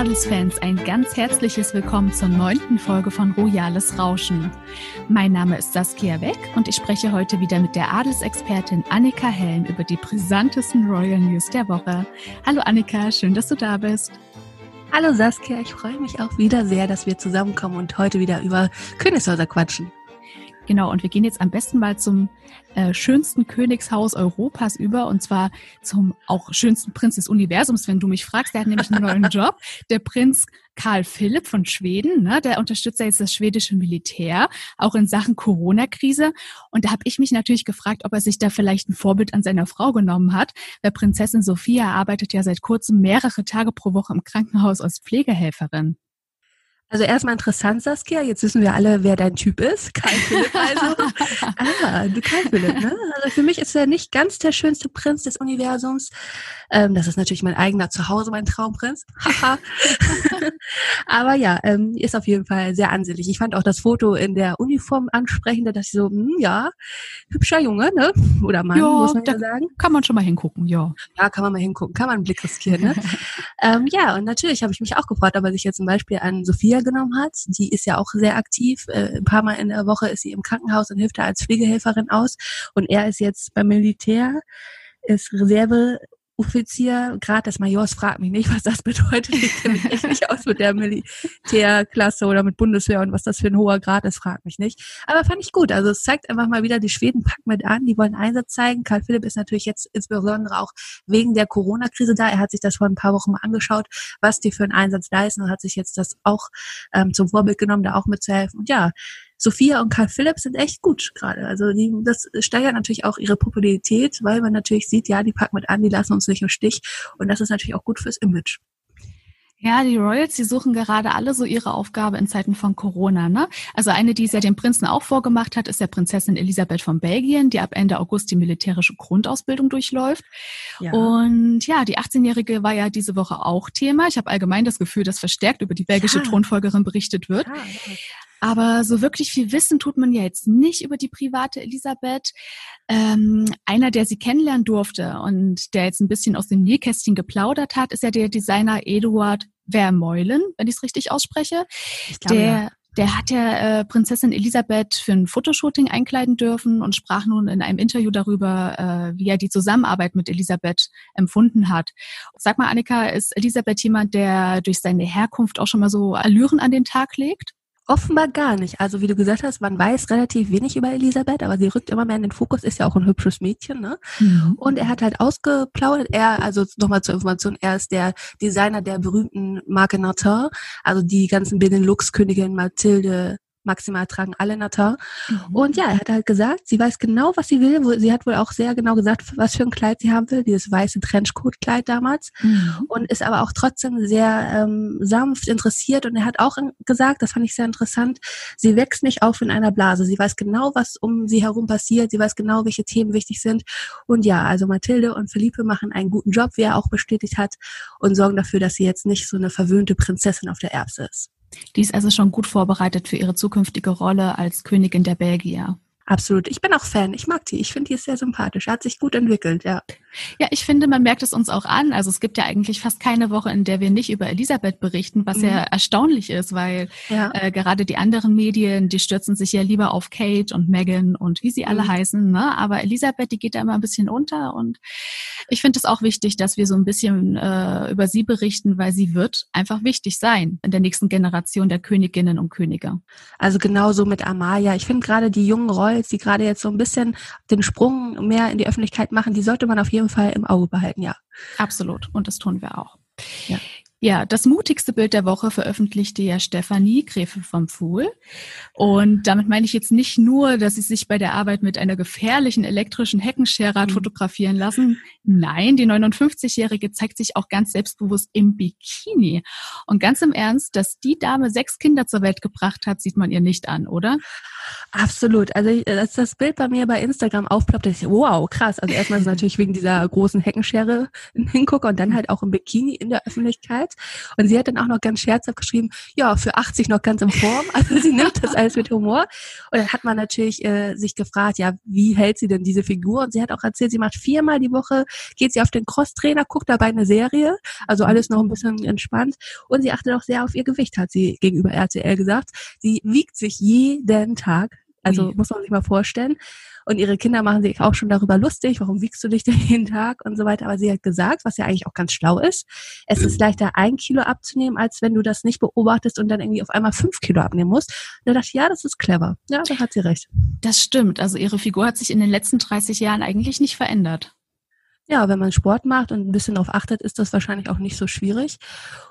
Adelsfans ein ganz herzliches Willkommen zur neunten Folge von Royales Rauschen. Mein Name ist Saskia Weck und ich spreche heute wieder mit der Adelsexpertin Annika Helm über die brisantesten Royal News der Woche. Hallo Annika, schön, dass du da bist. Hallo Saskia, ich freue mich auch wieder sehr, dass wir zusammenkommen und heute wieder über Königshäuser quatschen. Genau, und wir gehen jetzt am besten mal zum äh, schönsten Königshaus Europas über und zwar zum auch schönsten Prinz des Universums, wenn du mich fragst. Der hat nämlich einen neuen Job. Der Prinz Karl Philipp von Schweden, ne, der unterstützt ja jetzt das schwedische Militär, auch in Sachen Corona-Krise. Und da habe ich mich natürlich gefragt, ob er sich da vielleicht ein Vorbild an seiner Frau genommen hat. Weil Prinzessin Sophia arbeitet ja seit kurzem mehrere Tage pro Woche im Krankenhaus als Pflegehelferin. Also erstmal interessant, Saskia. Jetzt wissen wir alle, wer dein Typ ist. Karl Philipp also. ah, du Karl Philipp, ne? Also für mich ist er nicht ganz der schönste Prinz des Universums. Ähm, das ist natürlich mein eigener Zuhause, mein Traumprinz. Aber ja, ähm, ist auf jeden Fall sehr ansehnlich. Ich fand auch das Foto in der Uniform ansprechend. Da dachte ich so, hm, ja, hübscher Junge, ne? Oder Mann, ja, muss man ja sagen. Kann man schon mal hingucken, ja. Ja, kann man mal hingucken. Kann man einen Blick riskieren, ne? ähm, ja, und natürlich habe ich mich auch gefreut, ob er sich jetzt zum Beispiel an Sophia genommen hat. Die ist ja auch sehr aktiv. Äh, ein paar Mal in der Woche ist sie im Krankenhaus und hilft da als Pflegehelferin aus. Und er ist jetzt beim Militär, ist Reserve Offizier, Grad des Majors, fragt mich nicht, was das bedeutet. Ich kenne mich echt nicht aus mit der Militärklasse oder mit Bundeswehr und was das für ein hoher Grad ist, fragt mich nicht. Aber fand ich gut. Also es zeigt einfach mal wieder, die Schweden packen mit an, die wollen Einsatz zeigen. Karl Philipp ist natürlich jetzt insbesondere auch wegen der Corona-Krise da. Er hat sich das vor ein paar Wochen mal angeschaut, was die für einen Einsatz leisten und hat sich jetzt das auch ähm, zum Vorbild genommen, da auch mitzuhelfen. Und ja, Sophia und Karl Philipp sind echt gut gerade. Also die, das steigert natürlich auch ihre Popularität, weil man natürlich sieht, ja, die packen mit an, die lassen uns nicht im Stich. Und das ist natürlich auch gut fürs Image. Ja, die Royals, die suchen gerade alle so ihre Aufgabe in Zeiten von Corona. Ne? Also eine, die es ja dem Prinzen auch vorgemacht hat, ist der Prinzessin Elisabeth von Belgien, die ab Ende August die militärische Grundausbildung durchläuft. Ja. Und ja, die 18-Jährige war ja diese Woche auch Thema. Ich habe allgemein das Gefühl, dass verstärkt über die belgische ja. Thronfolgerin berichtet wird. Ja, aber so wirklich viel wissen tut man ja jetzt nicht über die private Elisabeth. Ähm, einer, der sie kennenlernen durfte und der jetzt ein bisschen aus dem Nähkästchen geplaudert hat, ist ja der Designer Eduard Vermeulen, wenn ich es richtig ausspreche. Ich glaube, der, ja. Der hat ja äh, Prinzessin Elisabeth für ein Fotoshooting einkleiden dürfen und sprach nun in einem Interview darüber, äh, wie er die Zusammenarbeit mit Elisabeth empfunden hat. Sag mal, Annika, ist Elisabeth jemand, der durch seine Herkunft auch schon mal so Allüren an den Tag legt? Offenbar gar nicht. Also wie du gesagt hast, man weiß relativ wenig über Elisabeth, aber sie rückt immer mehr in den Fokus, ist ja auch ein hübsches Mädchen, ne? Mhm. Und er hat halt ausgeplaudert, er, also nochmal zur Information, er ist der Designer der berühmten Marke Natin, also die ganzen Benelux-Königin Mathilde, maximal tragen alle Natar. Mhm. Und ja, er hat halt gesagt, sie weiß genau, was sie will. Sie hat wohl auch sehr genau gesagt, was für ein Kleid sie haben will, dieses weiße Trenchcoat-Kleid damals. Mhm. Und ist aber auch trotzdem sehr ähm, sanft interessiert. Und er hat auch gesagt, das fand ich sehr interessant, sie wächst nicht auf in einer Blase. Sie weiß genau, was um sie herum passiert. Sie weiß genau, welche Themen wichtig sind. Und ja, also Mathilde und Philippe machen einen guten Job, wie er auch bestätigt hat, und sorgen dafür, dass sie jetzt nicht so eine verwöhnte Prinzessin auf der Erbse ist. Die ist also schon gut vorbereitet für ihre zukünftige Rolle als Königin der Belgier. Absolut. Ich bin auch Fan. Ich mag die. Ich finde die ist sehr sympathisch. Hat sich gut entwickelt, ja. Ja, ich finde, man merkt es uns auch an. Also es gibt ja eigentlich fast keine Woche, in der wir nicht über Elisabeth berichten, was mhm. ja erstaunlich ist, weil ja. äh, gerade die anderen Medien, die stürzen sich ja lieber auf Kate und Megan und wie sie alle mhm. heißen. Ne? Aber Elisabeth, die geht da immer ein bisschen unter. Und ich finde es auch wichtig, dass wir so ein bisschen äh, über sie berichten, weil sie wird einfach wichtig sein in der nächsten Generation der Königinnen und Könige. Also genauso mit Amalia. Ich finde gerade die jungen Royals, die gerade jetzt so ein bisschen den Sprung mehr in die Öffentlichkeit machen, die sollte man auf jeden Fall im Auge behalten, ja. Absolut. Und das tun wir auch. Ja. Ja, das mutigste Bild der Woche veröffentlichte ja Stefanie Gräfe vom Pfuhl. Und damit meine ich jetzt nicht nur, dass sie sich bei der Arbeit mit einer gefährlichen elektrischen Heckenscherrad mhm. fotografieren lassen. Nein, die 59-Jährige zeigt sich auch ganz selbstbewusst im Bikini. Und ganz im Ernst, dass die Dame sechs Kinder zur Welt gebracht hat, sieht man ihr nicht an, oder? Absolut. Also ich, als das Bild bei mir bei Instagram aufploppte, ich, wow, krass. Also erstmal natürlich wegen dieser großen Heckenschere hingucke und dann halt auch im Bikini in der Öffentlichkeit. Und sie hat dann auch noch ganz scherzhaft geschrieben, ja, für 80 noch ganz in Form. Also sie nimmt das alles mit Humor. Und dann hat man natürlich äh, sich gefragt, ja, wie hält sie denn diese Figur? Und sie hat auch erzählt, sie macht viermal die Woche, geht sie auf den Crosstrainer, guckt dabei eine Serie. Also alles noch ein bisschen entspannt. Und sie achtet auch sehr auf ihr Gewicht, hat sie gegenüber RTL gesagt. Sie wiegt sich jeden Tag also Ui. muss man sich mal vorstellen. Und ihre Kinder machen sich auch schon darüber lustig, warum wiegst du dich denn jeden Tag und so weiter. Aber sie hat gesagt, was ja eigentlich auch ganz schlau ist, es ist leichter, ein Kilo abzunehmen, als wenn du das nicht beobachtest und dann irgendwie auf einmal fünf Kilo abnehmen musst. Und da dachte ich, ja, das ist clever. Ja, da hat sie recht. Das stimmt. Also ihre Figur hat sich in den letzten 30 Jahren eigentlich nicht verändert. Ja, wenn man Sport macht und ein bisschen darauf achtet, ist das wahrscheinlich auch nicht so schwierig.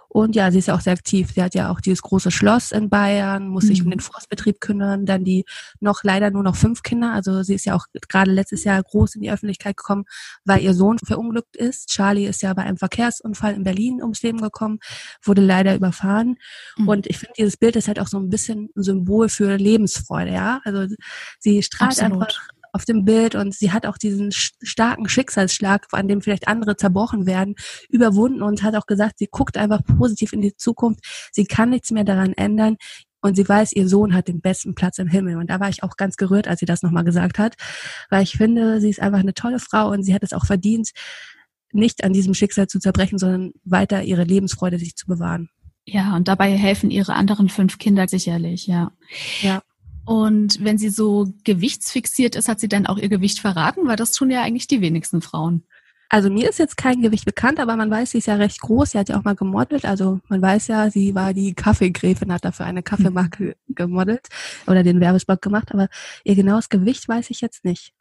Und ja, sie ist ja auch sehr aktiv. Sie hat ja auch dieses große Schloss in Bayern, muss sich mhm. um den Forstbetrieb kümmern, dann die noch leider nur noch fünf Kinder. Also sie ist ja auch gerade letztes Jahr groß in die Öffentlichkeit gekommen, weil ihr Sohn verunglückt ist. Charlie ist ja bei einem Verkehrsunfall in Berlin ums Leben gekommen, wurde leider überfahren. Mhm. Und ich finde, dieses Bild ist halt auch so ein bisschen ein Symbol für Lebensfreude, ja. Also sie strahlt Absolut. einfach auf dem Bild und sie hat auch diesen starken Schicksalsschlag, an dem vielleicht andere zerbrochen werden, überwunden und hat auch gesagt, sie guckt einfach positiv in die Zukunft. Sie kann nichts mehr daran ändern. Und sie weiß, ihr Sohn hat den besten Platz im Himmel. Und da war ich auch ganz gerührt, als sie das nochmal gesagt hat. Weil ich finde, sie ist einfach eine tolle Frau und sie hat es auch verdient, nicht an diesem Schicksal zu zerbrechen, sondern weiter ihre Lebensfreude sich zu bewahren. Ja, und dabei helfen ihre anderen fünf Kinder sicherlich, ja. Ja. Und wenn sie so gewichtsfixiert ist, hat sie dann auch ihr Gewicht verraten? Weil das tun ja eigentlich die wenigsten Frauen. Also mir ist jetzt kein Gewicht bekannt, aber man weiß, sie ist ja recht groß. Sie hat ja auch mal gemodelt. Also man weiß ja, sie war die Kaffeegräfin, hat dafür eine Kaffeemarke mhm. gemodelt oder den Werbespot gemacht. Aber ihr genaues Gewicht weiß ich jetzt nicht.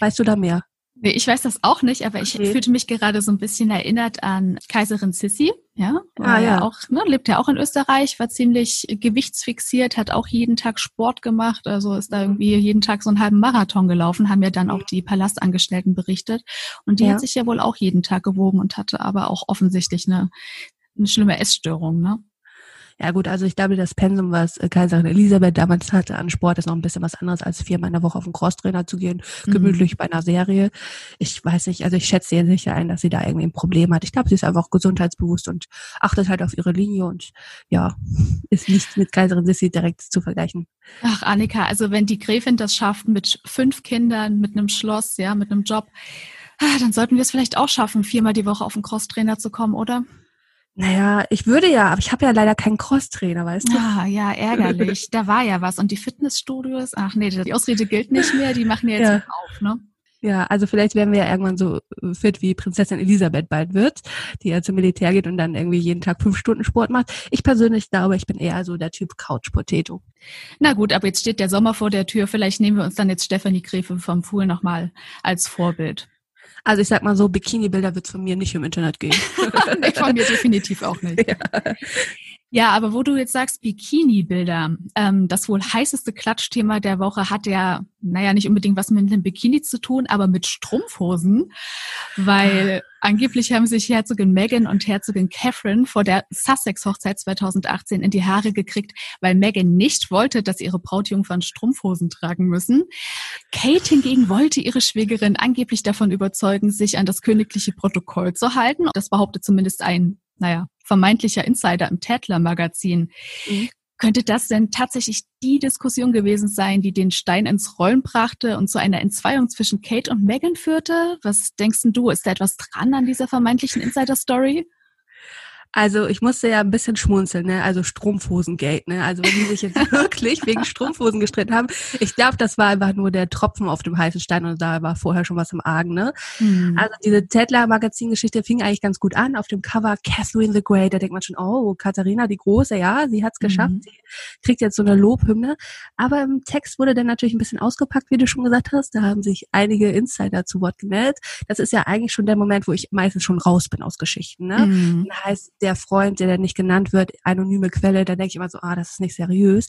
Weißt du da mehr? Nee, ich weiß das auch nicht, aber ich okay. fühlte mich gerade so ein bisschen erinnert an Kaiserin Sissi. Ja, ah, ja. auch, ne, lebt ja auch in Österreich, war ziemlich gewichtsfixiert, hat auch jeden Tag Sport gemacht, also ist da irgendwie jeden Tag so einen halben Marathon gelaufen, haben ja dann auch die Palastangestellten berichtet. Und die ja. hat sich ja wohl auch jeden Tag gewogen und hatte aber auch offensichtlich eine, eine schlimme Essstörung, ne? Ja gut, also ich glaube, das Pensum, was äh, Kaiserin Elisabeth damals hatte an Sport, ist noch ein bisschen was anderes, als viermal in der Woche auf den Crosstrainer zu gehen, mhm. gemütlich bei einer Serie. Ich weiß nicht, also ich schätze ihr sicher ein, dass sie da irgendwie ein Problem hat. Ich glaube, sie ist einfach gesundheitsbewusst und achtet halt auf ihre Linie und ja, ist nicht mit Kaiserin Sissi direkt zu vergleichen. Ach, Annika, also wenn die Gräfin das schafft mit fünf Kindern, mit einem Schloss, ja, mit einem Job, ah, dann sollten wir es vielleicht auch schaffen, viermal die Woche auf den Crosstrainer zu kommen, oder? Naja, ich würde ja, aber ich habe ja leider keinen Crosstrainer, weißt du? Ah, ja, ärgerlich. da war ja was. Und die Fitnessstudios, ach nee, die Ausrede gilt nicht mehr, die machen ja jetzt ja. auf, ne? Ja, also vielleicht werden wir ja irgendwann so fit wie Prinzessin Elisabeth bald wird, die ja zum Militär geht und dann irgendwie jeden Tag fünf Stunden Sport macht. Ich persönlich glaube, ich bin eher so der Typ Couch Potato. Na gut, aber jetzt steht der Sommer vor der Tür. Vielleicht nehmen wir uns dann jetzt Stefanie Gräfe vom Fuhl nochmal als Vorbild. Also ich sag mal so, Bikini-Bilder wird es von mir nicht im Internet gehen. nee, von mir definitiv auch nicht. Ja. Ja, aber wo du jetzt sagst, Bikini-Bilder, ähm, das wohl heißeste Klatschthema der Woche hat ja, naja, nicht unbedingt was mit einem Bikini zu tun, aber mit Strumpfhosen, weil angeblich haben sich Herzogin Meghan und Herzogin Catherine vor der Sussex-Hochzeit 2018 in die Haare gekriegt, weil Meghan nicht wollte, dass ihre Brautjungfern Strumpfhosen tragen müssen. Kate hingegen wollte ihre Schwägerin angeblich davon überzeugen, sich an das königliche Protokoll zu halten. Das behauptet zumindest ein naja, vermeintlicher Insider im Tatler-Magazin. Mhm. Könnte das denn tatsächlich die Diskussion gewesen sein, die den Stein ins Rollen brachte und zu einer Entzweiung zwischen Kate und Meghan führte? Was denkst du, ist da etwas dran an dieser vermeintlichen Insider-Story? Also ich musste ja ein bisschen schmunzeln, ne? Also Strumpfhosengate, ne? Also wenn die sich jetzt wirklich wegen Strumpfhosen gestritten haben, ich glaube, das war einfach nur der Tropfen auf dem heißen Stein und da war vorher schon was im Argen, ne? Mhm. Also diese Tedler Magazingeschichte fing eigentlich ganz gut an. Auf dem Cover Catherine the Great, da denkt man schon, oh, Katharina die Große, ja, sie hat's geschafft, mhm. sie kriegt jetzt so eine Lobhymne. Aber im Text wurde dann natürlich ein bisschen ausgepackt, wie du schon gesagt hast. Da haben sich einige Insider zu Wort gemeldet. Das ist ja eigentlich schon der Moment, wo ich meistens schon raus bin aus Geschichten, ne? Mhm. Heißt, der Freund, der nicht genannt wird, anonyme Quelle, da denke ich immer so, ah, das ist nicht seriös.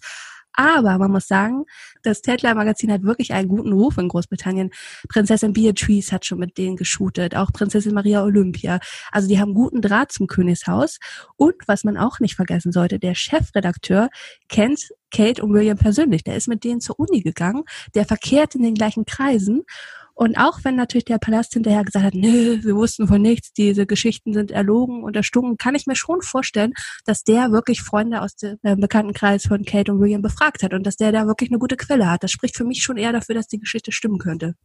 Aber man muss sagen, das Tatler Magazin hat wirklich einen guten Ruf in Großbritannien. Prinzessin Beatrice hat schon mit denen geshootet, auch Prinzessin Maria Olympia. Also die haben guten Draht zum Königshaus. Und was man auch nicht vergessen sollte, der Chefredakteur kennt Kate und William persönlich. Der ist mit denen zur Uni gegangen, der verkehrt in den gleichen Kreisen. Und auch wenn natürlich der Palast hinterher gesagt hat, nö, wir wussten von nichts, diese Geschichten sind erlogen und erstunken, kann ich mir schon vorstellen, dass der wirklich Freunde aus dem äh, Bekanntenkreis von Kate und William befragt hat und dass der da wirklich eine gute Quelle hat. Das spricht für mich schon eher dafür, dass die Geschichte stimmen könnte.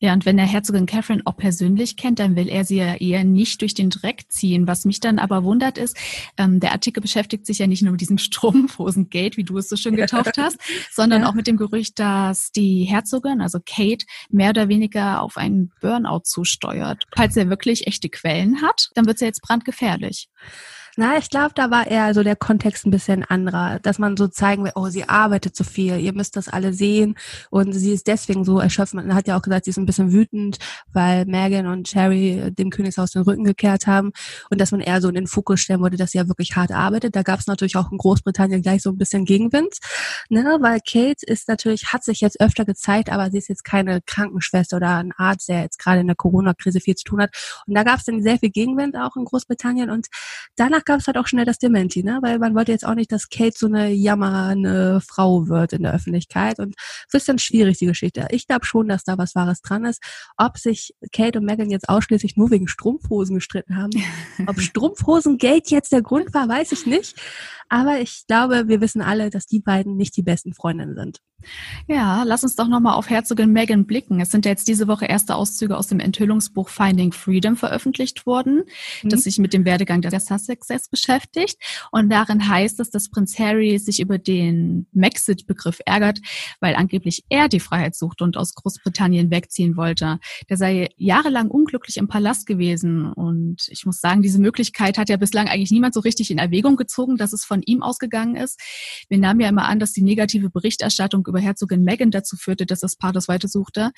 Ja, und wenn er Herzogin Catherine auch persönlich kennt, dann will er sie ja eher nicht durch den Dreck ziehen. Was mich dann aber wundert ist, ähm, der Artikel beschäftigt sich ja nicht nur mit diesem Strumpfhosengate, wie du es so schön getauft hast, sondern ja. auch mit dem Gerücht, dass die Herzogin, also Kate, mehr oder weniger auf einen Burnout zusteuert. Falls er wirklich echte Quellen hat, dann wird es ja jetzt brandgefährlich. Na, ich glaube, da war eher so der Kontext ein bisschen anderer, dass man so zeigen will, oh, sie arbeitet so viel, ihr müsst das alle sehen und sie ist deswegen so erschöpft. Man hat ja auch gesagt, sie ist ein bisschen wütend, weil Megan und Cherry dem Königshaus den Rücken gekehrt haben und dass man eher so in den Fokus stellen wollte, dass sie ja wirklich hart arbeitet. Da gab es natürlich auch in Großbritannien gleich so ein bisschen Gegenwind, ne, weil Kate ist natürlich, hat sich jetzt öfter gezeigt, aber sie ist jetzt keine Krankenschwester oder ein Arzt, der jetzt gerade in der Corona-Krise viel zu tun hat. Und da gab es dann sehr viel Gegenwind auch in Großbritannien und danach gab es halt auch schnell das Dementi, ne? Weil man wollte jetzt auch nicht, dass Kate so eine jammernde Frau wird in der Öffentlichkeit. Und es ist dann schwierig, die Geschichte. Ich glaube schon, dass da was Wahres dran ist. Ob sich Kate und Megan jetzt ausschließlich nur wegen Strumpfhosen gestritten haben, ob Strumpfhosengate jetzt der Grund war, weiß ich nicht. Aber ich glaube, wir wissen alle, dass die beiden nicht die besten Freundinnen sind. Ja, lass uns doch nochmal auf Herzogin Meghan blicken. Es sind ja jetzt diese Woche erste Auszüge aus dem Enthüllungsbuch Finding Freedom veröffentlicht worden, mhm. das sich mit dem Werdegang der Sussexes beschäftigt. Und darin heißt es, dass Prinz Harry sich über den Maxit-Begriff ärgert, weil angeblich er die Freiheit sucht und aus Großbritannien wegziehen wollte. Der sei jahrelang unglücklich im Palast gewesen. Und ich muss sagen, diese Möglichkeit hat ja bislang eigentlich niemand so richtig in Erwägung gezogen, dass es von ihm ausgegangen ist. Wir nahmen ja immer an, dass die negative Berichterstattung über Herzogin Meghan dazu führte, dass das Paar das weiter suchte.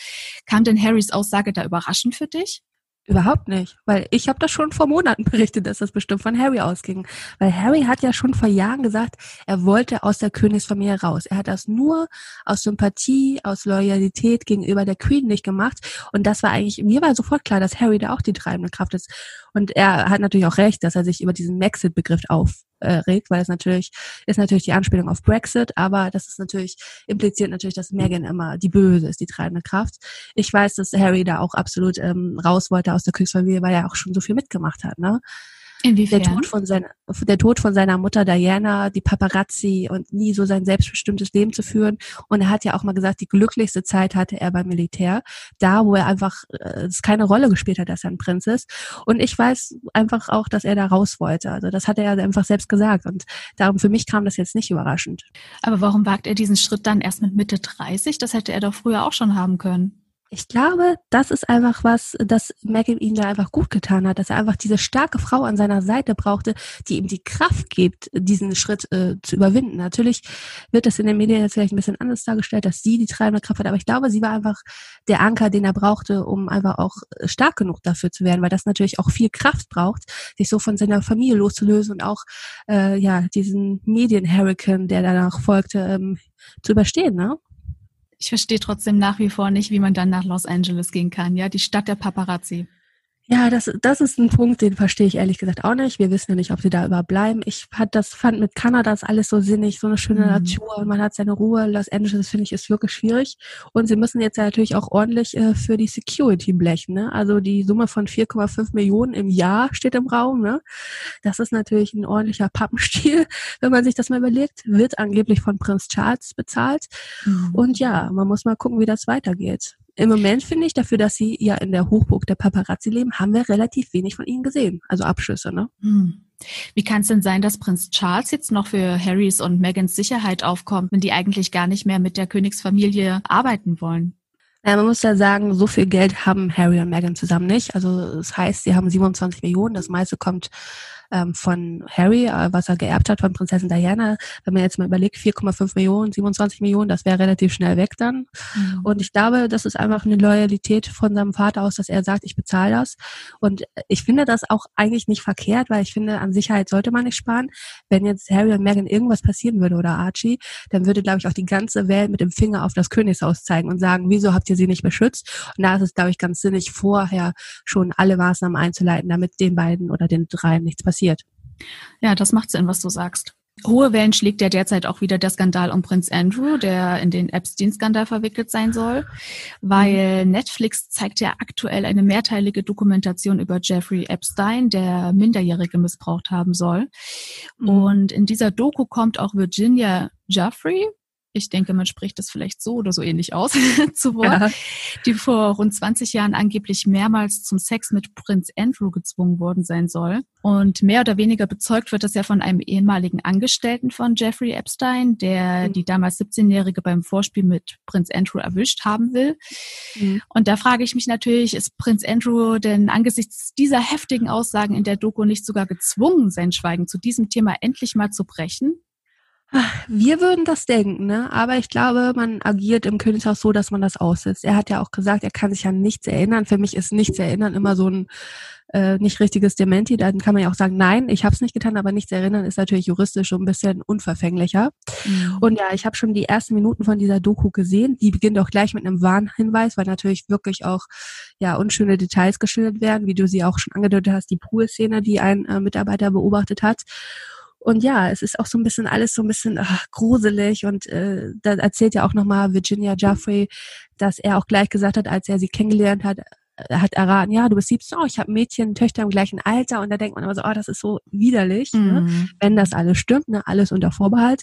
Kam denn Harrys Aussage da überraschend für dich? Überhaupt nicht, weil ich habe das schon vor Monaten berichtet, dass das bestimmt von Harry ausging. Weil Harry hat ja schon vor Jahren gesagt, er wollte aus der Königsfamilie raus. Er hat das nur aus Sympathie, aus Loyalität gegenüber der Queen nicht gemacht. Und das war eigentlich, mir war sofort klar, dass Harry da auch die treibende Kraft ist. Und er hat natürlich auch recht, dass er sich über diesen Maxit-Begriff auf äh, regt, weil es natürlich ist natürlich die Anspielung auf Brexit, aber das ist natürlich impliziert natürlich, dass Meghan immer die Böse ist, die treibende Kraft. Ich weiß, dass Harry da auch absolut ähm, raus wollte aus der Königsfamilie, weil er auch schon so viel mitgemacht hat. Ne? Inwiefern? Der Tod von seiner, der Tod von seiner Mutter Diana, die Paparazzi und nie so sein selbstbestimmtes Leben zu führen. Und er hat ja auch mal gesagt, die glücklichste Zeit hatte er beim Militär, da wo er einfach äh, es keine Rolle gespielt hat, dass er ein Prinz ist. Und ich weiß einfach auch, dass er da raus wollte. Also das hat er ja einfach selbst gesagt. Und darum für mich kam das jetzt nicht überraschend. Aber warum wagt er diesen Schritt dann erst mit Mitte 30? Das hätte er doch früher auch schon haben können. Ich glaube, das ist einfach was, das Megan ihm da einfach gut getan hat, dass er einfach diese starke Frau an seiner Seite brauchte, die ihm die Kraft gibt, diesen Schritt äh, zu überwinden. Natürlich wird das in den Medien jetzt vielleicht ein bisschen anders dargestellt, dass sie die treibende Kraft hat, aber ich glaube, sie war einfach der Anker, den er brauchte, um einfach auch stark genug dafür zu werden, weil das natürlich auch viel Kraft braucht, sich so von seiner Familie loszulösen und auch äh, ja diesen Medien-Hurricane, der danach folgte, ähm, zu überstehen. Ne? Ich verstehe trotzdem nach wie vor nicht, wie man dann nach Los Angeles gehen kann, ja, die Stadt der Paparazzi. Ja, das, das ist ein Punkt, den verstehe ich ehrlich gesagt auch nicht. Wir wissen ja nicht, ob sie da überbleiben. Ich hat das fand mit Kanada ist alles so sinnig, so eine schöne mhm. Natur und man hat seine Ruhe. Los Angeles finde ich ist wirklich schwierig und sie müssen jetzt ja natürlich auch ordentlich äh, für die Security blechen. Ne? Also die Summe von 4,5 Millionen im Jahr steht im Raum. Ne? Das ist natürlich ein ordentlicher Pappenstiel, wenn man sich das mal überlegt. Wird angeblich von Prinz Charles bezahlt mhm. und ja, man muss mal gucken, wie das weitergeht. Im Moment finde ich, dafür, dass sie ja in der Hochburg der Paparazzi leben, haben wir relativ wenig von ihnen gesehen. Also Abschüsse, ne? Hm. Wie kann es denn sein, dass Prinz Charles jetzt noch für Harrys und Megans Sicherheit aufkommt, wenn die eigentlich gar nicht mehr mit der Königsfamilie arbeiten wollen? Ja, man muss ja sagen, so viel Geld haben Harry und Meghan zusammen nicht. Also das heißt, sie haben 27 Millionen. Das meiste kommt ähm, von Harry, äh, was er geerbt hat von Prinzessin Diana. Wenn man jetzt mal überlegt, 4,5 Millionen, 27 Millionen, das wäre relativ schnell weg dann. Mhm. Und ich glaube, das ist einfach eine Loyalität von seinem Vater aus, dass er sagt, ich bezahle das. Und ich finde das auch eigentlich nicht verkehrt, weil ich finde, an Sicherheit sollte man nicht sparen. Wenn jetzt Harry und Meghan irgendwas passieren würde oder Archie, dann würde, glaube ich, auch die ganze Welt mit dem Finger auf das Königshaus zeigen und sagen, wieso habt ihr sie nicht beschützt? Und da ist es, glaube ich, ganz sinnig, vorher schon alle Maßnahmen einzuleiten, damit den beiden oder den dreien nichts passiert. Ja, das macht Sinn, was du sagst. Hohe Wellen schlägt ja derzeit auch wieder der Skandal um Prinz Andrew, der in den Epstein-Skandal verwickelt sein soll, weil mhm. Netflix zeigt ja aktuell eine mehrteilige Dokumentation über Jeffrey Epstein, der Minderjährige missbraucht haben soll. Mhm. Und in dieser Doku kommt auch Virginia Jeffrey, ich denke, man spricht das vielleicht so oder so ähnlich aus, zu Wort, ja. die vor rund 20 Jahren angeblich mehrmals zum Sex mit Prinz Andrew gezwungen worden sein soll. Und mehr oder weniger bezeugt wird das ja von einem ehemaligen Angestellten von Jeffrey Epstein, der mhm. die damals 17-Jährige beim Vorspiel mit Prinz Andrew erwischt haben will. Mhm. Und da frage ich mich natürlich, ist Prinz Andrew denn angesichts dieser heftigen Aussagen in der Doku nicht sogar gezwungen, sein Schweigen zu diesem Thema endlich mal zu brechen? Wir würden das denken, ne? aber ich glaube, man agiert im Königshaus so, dass man das aussitzt. Er hat ja auch gesagt, er kann sich an nichts erinnern. Für mich ist nichts erinnern immer so ein äh, nicht richtiges Dementi. Dann kann man ja auch sagen, nein, ich habe es nicht getan, aber nichts erinnern ist natürlich juristisch ein bisschen unverfänglicher. Mhm. Und ja, ich habe schon die ersten Minuten von dieser Doku gesehen. Die beginnt auch gleich mit einem Warnhinweis, weil natürlich wirklich auch ja unschöne Details geschildert werden, wie du sie auch schon angedeutet hast, die Pool-Szene, die ein äh, Mitarbeiter beobachtet hat. Und ja, es ist auch so ein bisschen alles so ein bisschen ach, gruselig und äh, da erzählt ja auch nochmal Virginia Jeffrey, dass er auch gleich gesagt hat, als er sie kennengelernt hat, äh, hat erraten, ja, du bist 17, oh, ich habe Mädchen, Töchter im gleichen Alter und da denkt man immer so, oh, das ist so widerlich, ne? mhm. ne? wenn das alles stimmt, ne? alles unter Vorbehalt.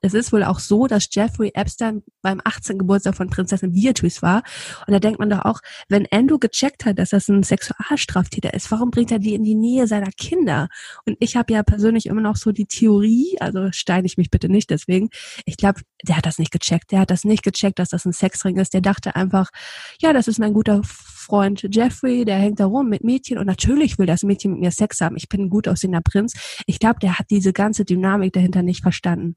Es ist wohl auch so, dass Jeffrey Epstein beim 18. Geburtstag von Prinzessin Beatrice war. Und da denkt man doch auch, wenn Andrew gecheckt hat, dass das ein Sexualstraftäter ist, warum bringt er die in die Nähe seiner Kinder? Und ich habe ja persönlich immer noch so die Theorie, also steine ich mich bitte nicht deswegen, ich glaube, der hat das nicht gecheckt. Der hat das nicht gecheckt, dass das ein Sexring ist. Der dachte einfach, ja, das ist mein guter Freund Jeffrey, der hängt da rum mit Mädchen und natürlich will das Mädchen mit mir Sex haben. Ich bin ein gut aussehender Prinz. Ich glaube, der hat diese ganze Dynamik dahinter nicht verstanden.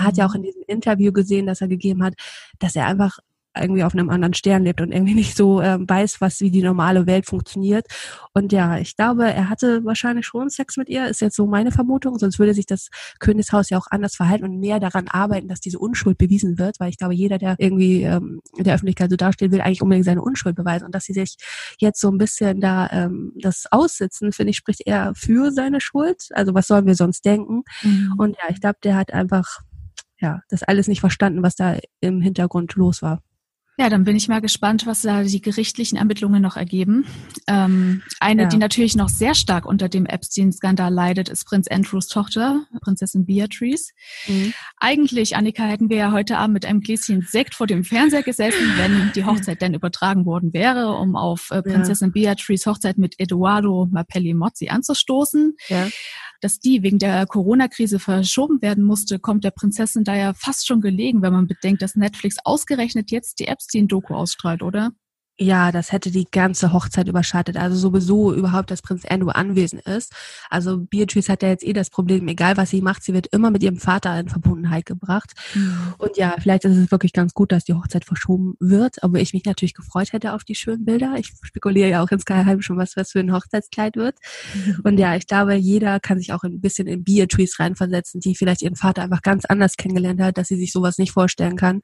Man hat ja auch in diesem Interview gesehen, das er gegeben hat, dass er einfach irgendwie auf einem anderen Stern lebt und irgendwie nicht so äh, weiß, was wie die normale Welt funktioniert. Und ja, ich glaube, er hatte wahrscheinlich schon Sex mit ihr, ist jetzt so meine Vermutung, sonst würde sich das Königshaus ja auch anders verhalten und mehr daran arbeiten, dass diese Unschuld bewiesen wird, weil ich glaube, jeder, der irgendwie ähm, in der Öffentlichkeit so dasteht, will eigentlich unbedingt seine Unschuld beweisen. Und dass sie sich jetzt so ein bisschen da ähm, das aussitzen, finde ich, spricht eher für seine Schuld. Also was sollen wir sonst denken? Mhm. Und ja, ich glaube, der hat einfach ja, das alles nicht verstanden, was da im Hintergrund los war. Ja, dann bin ich mal gespannt, was da die gerichtlichen Ermittlungen noch ergeben. Ähm, eine, ja. die natürlich noch sehr stark unter dem Epstein-Skandal leidet, ist Prinz Andrews Tochter, Prinzessin Beatrice. Mhm. Eigentlich, Annika, hätten wir ja heute Abend mit einem Gläschen Sekt vor dem Fernseher gesessen, wenn die Hochzeit denn übertragen worden wäre, um auf äh, Prinzessin ja. Beatrice Hochzeit mit Eduardo Mappelli Mozzi anzustoßen. Ja dass die wegen der Corona-Krise verschoben werden musste, kommt der Prinzessin da ja fast schon gelegen, wenn man bedenkt, dass Netflix ausgerechnet jetzt die Epstein-Doku ausstrahlt, oder? Ja, das hätte die ganze Hochzeit überschattet. Also sowieso überhaupt, dass Prinz Andrew anwesend ist. Also Beatrice hat ja jetzt eh das Problem, egal was sie macht, sie wird immer mit ihrem Vater in Verbundenheit gebracht. Mhm. Und ja, vielleicht ist es wirklich ganz gut, dass die Hochzeit verschoben wird, obwohl ich mich natürlich gefreut hätte auf die schönen Bilder. Ich spekuliere ja auch ins Geheim schon, was was für ein Hochzeitskleid wird. Mhm. Und ja, ich glaube, jeder kann sich auch ein bisschen in Beatrice reinversetzen, die vielleicht ihren Vater einfach ganz anders kennengelernt hat, dass sie sich sowas nicht vorstellen kann.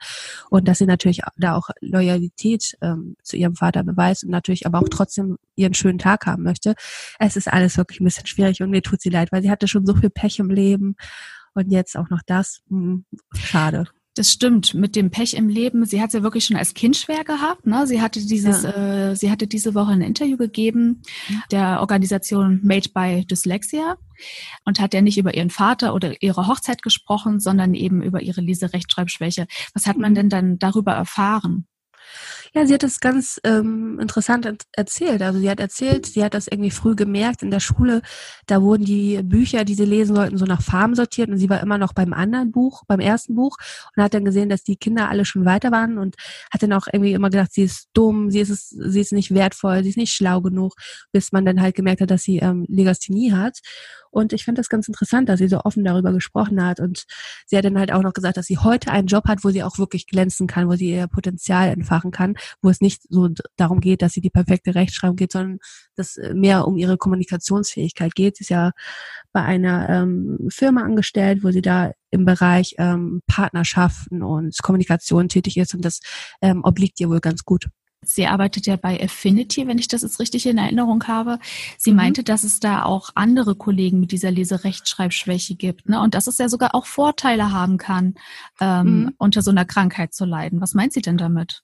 Und dass sie natürlich da auch Loyalität ähm, zu ihrem Vater beweist und natürlich aber auch trotzdem ihren schönen Tag haben möchte. Es ist alles wirklich ein bisschen schwierig und mir tut sie leid, weil sie hatte schon so viel Pech im Leben und jetzt auch noch das. Hm, schade. Das stimmt, mit dem Pech im Leben. Sie hat es ja wirklich schon als Kind schwer gehabt. Ne? Sie hatte dieses, ja. äh, sie hatte diese Woche ein Interview gegeben der Organisation Made by Dyslexia und hat ja nicht über ihren Vater oder ihre Hochzeit gesprochen, sondern eben über ihre Leserechtschreibschwäche. Was hat man mhm. denn dann darüber erfahren? Ja, sie hat es ganz ähm, interessant erzählt. Also sie hat erzählt, sie hat das irgendwie früh gemerkt in der Schule. Da wurden die Bücher, die sie lesen sollten, so nach Farben sortiert und sie war immer noch beim anderen Buch, beim ersten Buch und hat dann gesehen, dass die Kinder alle schon weiter waren und hat dann auch irgendwie immer gedacht, sie ist dumm, sie ist, sie ist nicht wertvoll, sie ist nicht schlau genug, bis man dann halt gemerkt hat, dass sie ähm, Legasthenie hat. Und ich fand das ganz interessant, dass sie so offen darüber gesprochen hat. Und sie hat dann halt auch noch gesagt, dass sie heute einen Job hat, wo sie auch wirklich glänzen kann, wo sie ihr Potenzial entfachen kann, wo es nicht so darum geht, dass sie die perfekte Rechtschreibung geht, sondern dass äh, mehr um ihre Kommunikationsfähigkeit geht. Sie ist ja bei einer ähm, Firma angestellt, wo sie da im Bereich ähm, Partnerschaften und Kommunikation tätig ist und das ähm, obliegt ihr wohl ganz gut. Sie arbeitet ja bei Affinity, wenn ich das jetzt richtig in Erinnerung habe. Sie mhm. meinte, dass es da auch andere Kollegen mit dieser Leserechtschreibschwäche gibt, ne? Und dass es ja sogar auch Vorteile haben kann, ähm, mhm. unter so einer Krankheit zu leiden. Was meint sie denn damit?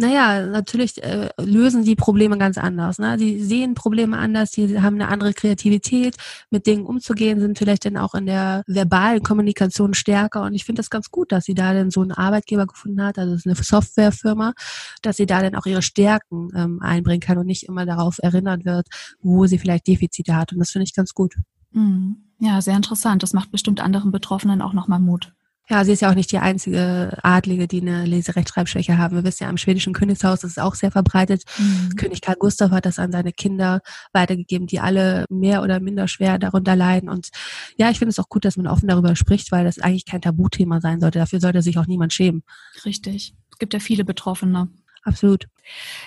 Naja, natürlich äh, lösen die Probleme ganz anders. Ne? Die sehen Probleme anders, die haben eine andere Kreativität, mit Dingen umzugehen, sind vielleicht dann auch in der verbalen Kommunikation stärker. Und ich finde das ganz gut, dass sie da dann so einen Arbeitgeber gefunden hat, also eine Softwarefirma, dass sie da dann auch ihre Stärken ähm, einbringen kann und nicht immer darauf erinnert wird, wo sie vielleicht Defizite hat. Und das finde ich ganz gut. Mhm. Ja, sehr interessant. Das macht bestimmt anderen Betroffenen auch nochmal Mut. Ja, sie ist ja auch nicht die einzige Adlige, die eine Leserechtschreibschwäche haben. Wir wissen ja, im schwedischen Königshaus ist es auch sehr verbreitet. Mhm. König Karl Gustav hat das an seine Kinder weitergegeben, die alle mehr oder minder schwer darunter leiden. Und ja, ich finde es auch gut, dass man offen darüber spricht, weil das eigentlich kein Tabuthema sein sollte. Dafür sollte sich auch niemand schämen. Richtig. Es gibt ja viele Betroffene. Absolut.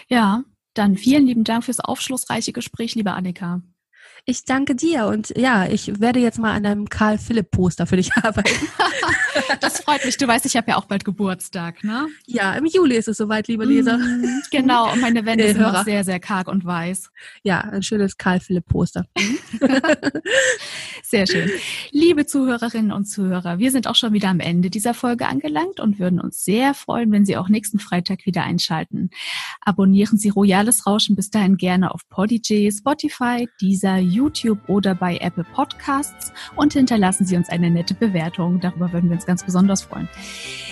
Ja, dann vielen lieben Dank fürs aufschlussreiche Gespräch, liebe Annika. Ich danke dir und ja, ich werde jetzt mal an einem Karl Philipp Poster für dich arbeiten. das freut mich. Du weißt, ich habe ja auch bald Geburtstag, ne? Ja, im Juli ist es soweit, liebe Leser. Mm, genau, und meine Wände sind noch sehr, sehr karg und weiß. Ja, ein schönes Karl Philipp Poster. sehr schön. Liebe Zuhörerinnen und Zuhörer, wir sind auch schon wieder am Ende dieser Folge angelangt und würden uns sehr freuen, wenn Sie auch nächsten Freitag wieder einschalten. Abonnieren Sie Royales Rauschen bis dahin gerne auf Podigy, Spotify, Deezer, YouTube oder bei Apple Podcasts und hinterlassen Sie uns eine nette Bewertung. Darüber würden wir uns ganz besonders freuen.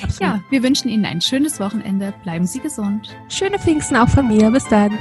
Absolut. Ja, wir wünschen Ihnen ein schönes Wochenende. Bleiben Sie gesund. Schöne Pfingsten auch von mir. Bis dann.